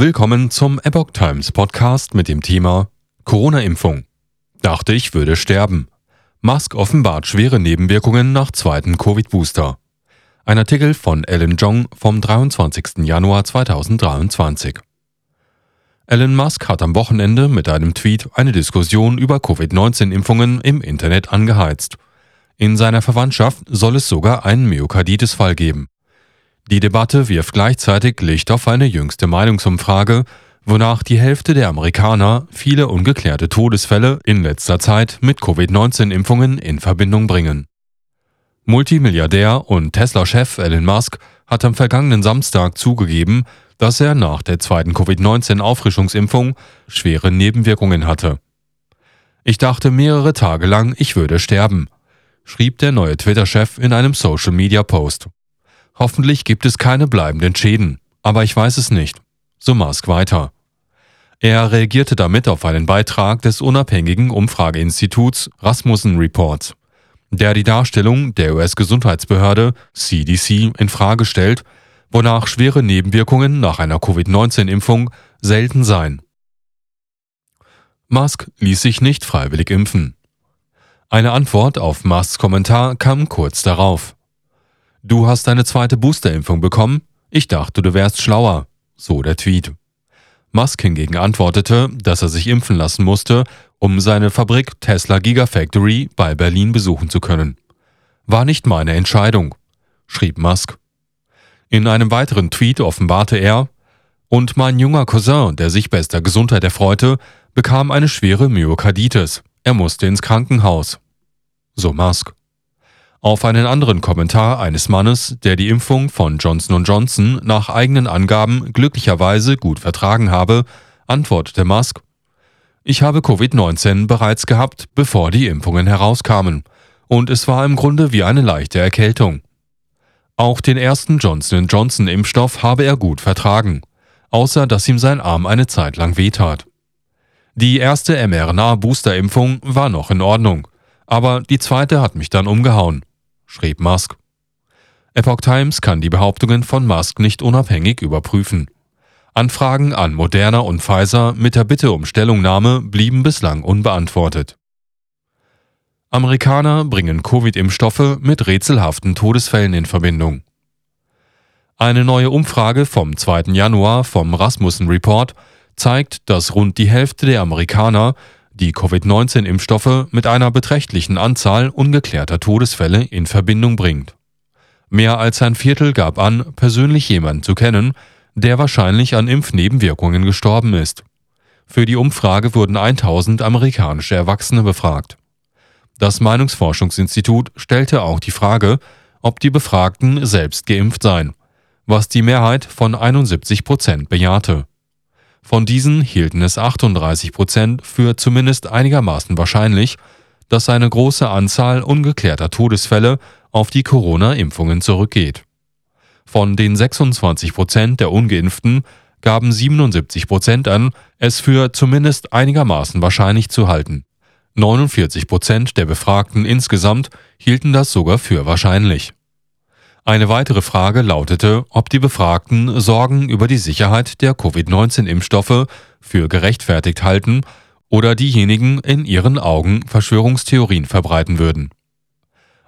Willkommen zum Epoch Times Podcast mit dem Thema Corona-Impfung. Dachte ich würde sterben. Musk offenbart schwere Nebenwirkungen nach zweiten Covid-Booster. Ein Artikel von Ellen Jong vom 23. Januar 2023. Elon Musk hat am Wochenende mit einem Tweet eine Diskussion über Covid-19-Impfungen im Internet angeheizt. In seiner Verwandtschaft soll es sogar einen Myokarditis-Fall geben. Die Debatte wirft gleichzeitig Licht auf eine jüngste Meinungsumfrage, wonach die Hälfte der Amerikaner viele ungeklärte Todesfälle in letzter Zeit mit Covid-19-Impfungen in Verbindung bringen. Multimilliardär und Tesla-Chef Elon Musk hat am vergangenen Samstag zugegeben, dass er nach der zweiten Covid-19-Auffrischungsimpfung schwere Nebenwirkungen hatte. Ich dachte mehrere Tage lang, ich würde sterben, schrieb der neue Twitter-Chef in einem Social-Media-Post. Hoffentlich gibt es keine bleibenden Schäden, aber ich weiß es nicht, so Musk weiter. Er reagierte damit auf einen Beitrag des unabhängigen Umfrageinstituts Rasmussen Reports, der die Darstellung der US-Gesundheitsbehörde CDC in Frage stellt wonach schwere Nebenwirkungen nach einer Covid-19-Impfung selten seien. Musk ließ sich nicht freiwillig impfen. Eine Antwort auf Musks Kommentar kam kurz darauf. Du hast deine zweite Boosterimpfung bekommen? Ich dachte, du wärst schlauer. So der Tweet. Musk hingegen antwortete, dass er sich impfen lassen musste, um seine Fabrik Tesla Gigafactory bei Berlin besuchen zu können. War nicht meine Entscheidung, schrieb Musk. In einem weiteren Tweet offenbarte er, und mein junger Cousin, der sich bester Gesundheit erfreute, bekam eine schwere Myokarditis. Er musste ins Krankenhaus. So Musk. Auf einen anderen Kommentar eines Mannes, der die Impfung von Johnson Johnson nach eigenen Angaben glücklicherweise gut vertragen habe, antwortete Musk, ich habe Covid-19 bereits gehabt, bevor die Impfungen herauskamen, und es war im Grunde wie eine leichte Erkältung. Auch den ersten Johnson Johnson Impfstoff habe er gut vertragen, außer dass ihm sein Arm eine Zeit lang wehtat. Die erste mRNA-Booster-Impfung war noch in Ordnung, aber die zweite hat mich dann umgehauen, schrieb Musk. Epoch Times kann die Behauptungen von Musk nicht unabhängig überprüfen. Anfragen an Moderna und Pfizer mit der Bitte um Stellungnahme blieben bislang unbeantwortet. Amerikaner bringen Covid-Impfstoffe mit rätselhaften Todesfällen in Verbindung. Eine neue Umfrage vom 2. Januar vom Rasmussen Report zeigt, dass rund die Hälfte der Amerikaner die Covid-19-Impfstoffe mit einer beträchtlichen Anzahl ungeklärter Todesfälle in Verbindung bringt. Mehr als ein Viertel gab an, persönlich jemanden zu kennen, der wahrscheinlich an Impfnebenwirkungen gestorben ist. Für die Umfrage wurden 1000 amerikanische Erwachsene befragt. Das Meinungsforschungsinstitut stellte auch die Frage, ob die Befragten selbst geimpft seien, was die Mehrheit von 71 Prozent bejahte. Von diesen hielten es 38 Prozent für zumindest einigermaßen wahrscheinlich, dass eine große Anzahl ungeklärter Todesfälle auf die Corona-Impfungen zurückgeht. Von den 26 Prozent der ungeimpften gaben 77 Prozent an, es für zumindest einigermaßen wahrscheinlich zu halten. 49 Prozent der Befragten insgesamt hielten das sogar für wahrscheinlich. Eine weitere Frage lautete, ob die Befragten Sorgen über die Sicherheit der Covid-19-Impfstoffe für gerechtfertigt halten oder diejenigen in ihren Augen Verschwörungstheorien verbreiten würden.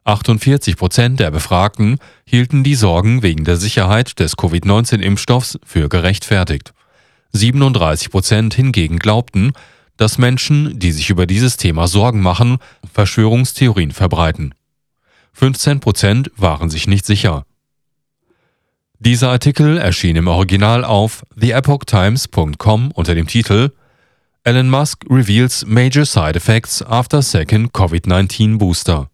48 Prozent der Befragten hielten die Sorgen wegen der Sicherheit des Covid-19-Impfstoffs für gerechtfertigt. 37 Prozent hingegen glaubten, dass Menschen, die sich über dieses Thema Sorgen machen, Verschwörungstheorien verbreiten. 15 Prozent waren sich nicht sicher. Dieser Artikel erschien im Original auf theepochtimes.com unter dem Titel Elon Musk reveals major side effects after second COVID-19 booster.